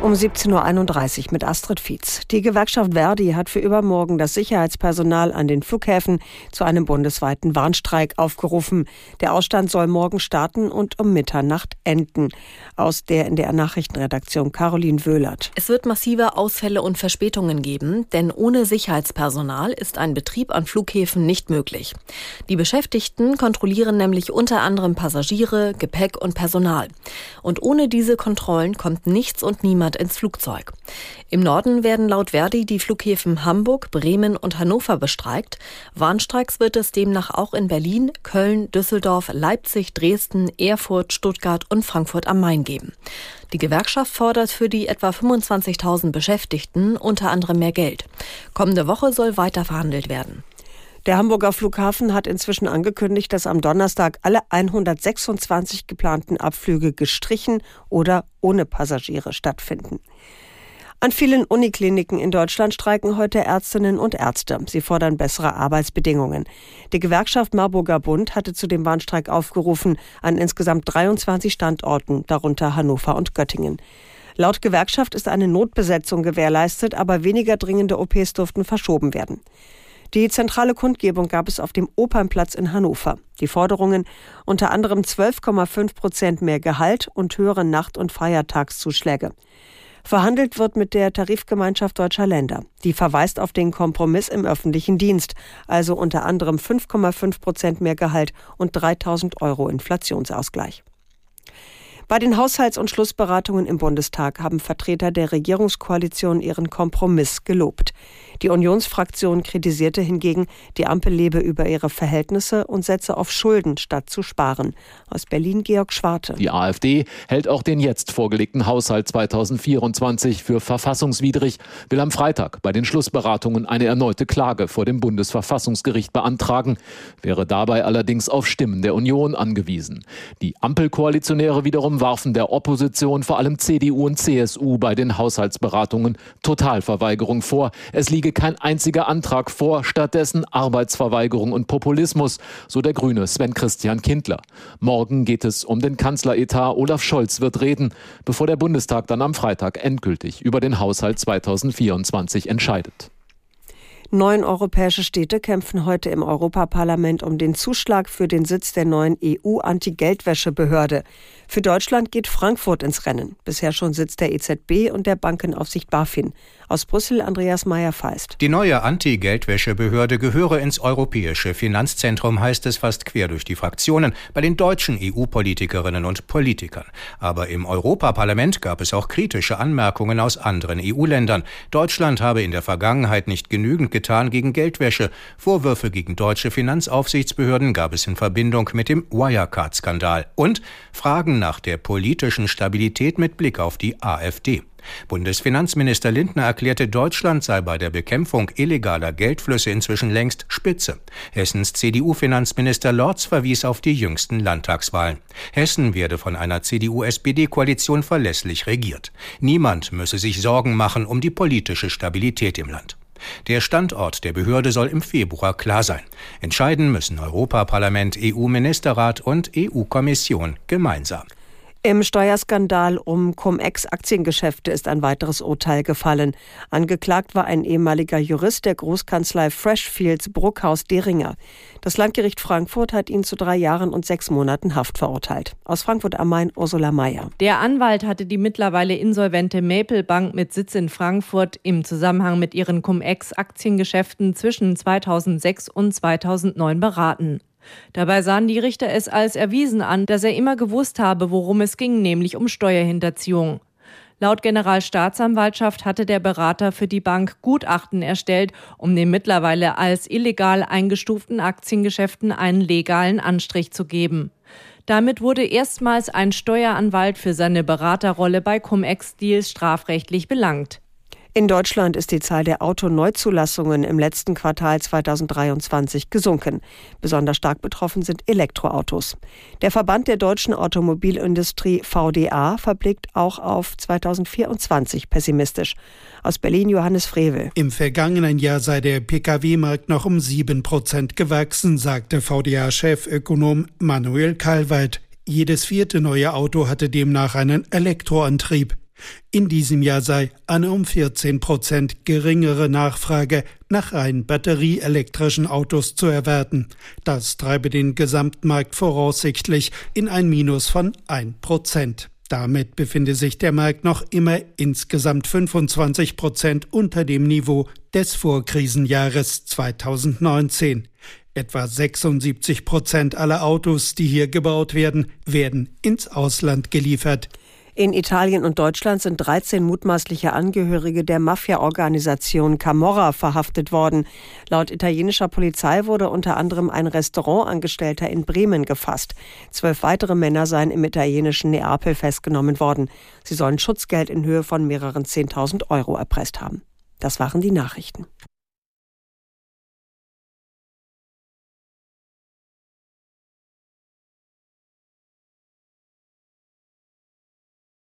Um 17.31 Uhr mit Astrid Fietz. Die Gewerkschaft Verdi hat für übermorgen das Sicherheitspersonal an den Flughäfen zu einem bundesweiten Warnstreik aufgerufen. Der Ausstand soll morgen starten und um Mitternacht enden. Aus der in der Nachrichtenredaktion Caroline Wöhlert. Es wird massive Ausfälle und Verspätungen geben, denn ohne Sicherheitspersonal ist ein Betrieb an Flughäfen nicht möglich. Die Beschäftigten kontrollieren nämlich unter anderem Passagiere, Gepäck und Personal. Und ohne diese Kontrollen kommt nichts und niemand niemand ins Flugzeug. Im Norden werden laut Verdi die Flughäfen Hamburg, Bremen und Hannover bestreikt. Warnstreiks wird es demnach auch in Berlin, Köln, Düsseldorf, Leipzig, Dresden, Erfurt, Stuttgart und Frankfurt am Main geben. Die Gewerkschaft fordert für die etwa 25.000 Beschäftigten unter anderem mehr Geld. Kommende Woche soll weiter verhandelt werden. Der Hamburger Flughafen hat inzwischen angekündigt, dass am Donnerstag alle 126 geplanten Abflüge gestrichen oder ohne Passagiere stattfinden. An vielen Unikliniken in Deutschland streiken heute Ärztinnen und Ärzte. Sie fordern bessere Arbeitsbedingungen. Die Gewerkschaft Marburger Bund hatte zu dem Warnstreik aufgerufen an insgesamt 23 Standorten, darunter Hannover und Göttingen. Laut Gewerkschaft ist eine Notbesetzung gewährleistet, aber weniger dringende OPs durften verschoben werden. Die zentrale Kundgebung gab es auf dem Opernplatz in Hannover. Die Forderungen unter anderem 12,5 Prozent mehr Gehalt und höhere Nacht- und Feiertagszuschläge. Verhandelt wird mit der Tarifgemeinschaft deutscher Länder. Die verweist auf den Kompromiss im öffentlichen Dienst, also unter anderem 5,5 Prozent mehr Gehalt und 3000 Euro Inflationsausgleich. Bei den Haushalts- und Schlussberatungen im Bundestag haben Vertreter der Regierungskoalition ihren Kompromiss gelobt. Die Unionsfraktion kritisierte hingegen, die Ampel lebe über ihre Verhältnisse und setze auf Schulden statt zu sparen. Aus Berlin Georg Schwarte. Die AfD hält auch den jetzt vorgelegten Haushalt 2024 für verfassungswidrig, will am Freitag bei den Schlussberatungen eine erneute Klage vor dem Bundesverfassungsgericht beantragen, wäre dabei allerdings auf Stimmen der Union angewiesen. Die Ampelkoalitionäre wiederum warfen der Opposition, vor allem CDU und CSU, bei den Haushaltsberatungen Totalverweigerung vor. Es liege liege kein einziger Antrag vor, stattdessen Arbeitsverweigerung und Populismus, so der Grüne Sven Christian Kindler. Morgen geht es um den Kanzleretat. Olaf Scholz wird reden, bevor der Bundestag dann am Freitag endgültig über den Haushalt 2024 entscheidet. Neun europäische Städte kämpfen heute im Europaparlament um den Zuschlag für den Sitz der neuen EU-Anti-Geldwäsche-Behörde. Für Deutschland geht Frankfurt ins Rennen. Bisher schon Sitz der EZB und der Bankenaufsicht BaFin. Aus Brüssel Andreas Meyer-Feist. Die neue Anti-Geldwäschebehörde gehöre ins europäische Finanzzentrum, heißt es fast quer durch die Fraktionen, bei den deutschen EU-Politikerinnen und Politikern. Aber im Europaparlament gab es auch kritische Anmerkungen aus anderen EU-Ländern. Deutschland habe in der Vergangenheit nicht genügend getan gegen Geldwäsche. Vorwürfe gegen deutsche Finanzaufsichtsbehörden gab es in Verbindung mit dem Wirecard-Skandal. Und Fragen nach der politischen Stabilität mit Blick auf die AfD. Bundesfinanzminister Lindner erklärte, Deutschland sei bei der Bekämpfung illegaler Geldflüsse inzwischen längst Spitze. Hessens CDU-Finanzminister Lorz verwies auf die jüngsten Landtagswahlen. Hessen werde von einer CDU-SPD-Koalition verlässlich regiert. Niemand müsse sich Sorgen machen um die politische Stabilität im Land. Der Standort der Behörde soll im Februar klar sein. Entscheiden müssen Europaparlament, EU-Ministerrat und EU-Kommission gemeinsam. Im Steuerskandal um Cum-Ex-Aktiengeschäfte ist ein weiteres Urteil gefallen. Angeklagt war ein ehemaliger Jurist der Großkanzlei Freshfields Bruckhaus Deringer. Das Landgericht Frankfurt hat ihn zu drei Jahren und sechs Monaten Haft verurteilt. Aus Frankfurt am Main Ursula Mayer. Der Anwalt hatte die mittlerweile insolvente Maple Bank mit Sitz in Frankfurt im Zusammenhang mit ihren Cum-Ex-Aktiengeschäften zwischen 2006 und 2009 beraten. Dabei sahen die Richter es als erwiesen an, dass er immer gewusst habe, worum es ging, nämlich um Steuerhinterziehung. Laut Generalstaatsanwaltschaft hatte der Berater für die Bank Gutachten erstellt, um den mittlerweile als illegal eingestuften Aktiengeschäften einen legalen Anstrich zu geben. Damit wurde erstmals ein Steueranwalt für seine Beraterrolle bei Cum-Ex-Deals strafrechtlich belangt. In Deutschland ist die Zahl der Autoneuzulassungen im letzten Quartal 2023 gesunken. Besonders stark betroffen sind Elektroautos. Der Verband der deutschen Automobilindustrie VDA verblickt auch auf 2024 pessimistisch. Aus Berlin Johannes Frevel. Im vergangenen Jahr sei der Pkw-Markt noch um sieben Prozent gewachsen, sagte VDA-Chefökonom Manuel Kalweit. Jedes vierte neue Auto hatte demnach einen Elektroantrieb. In diesem Jahr sei eine um 14 Prozent geringere Nachfrage nach rein batterieelektrischen Autos zu erwarten. Das treibe den Gesamtmarkt voraussichtlich in ein Minus von 1 Prozent. Damit befinde sich der Markt noch immer insgesamt 25 Prozent unter dem Niveau des Vorkrisenjahres 2019. Etwa 76 Prozent aller Autos, die hier gebaut werden, werden ins Ausland geliefert. In Italien und Deutschland sind 13 mutmaßliche Angehörige der Mafia-Organisation Camorra verhaftet worden. Laut italienischer Polizei wurde unter anderem ein Restaurantangestellter in Bremen gefasst. Zwölf weitere Männer seien im italienischen Neapel festgenommen worden. Sie sollen Schutzgeld in Höhe von mehreren 10.000 Euro erpresst haben. Das waren die Nachrichten.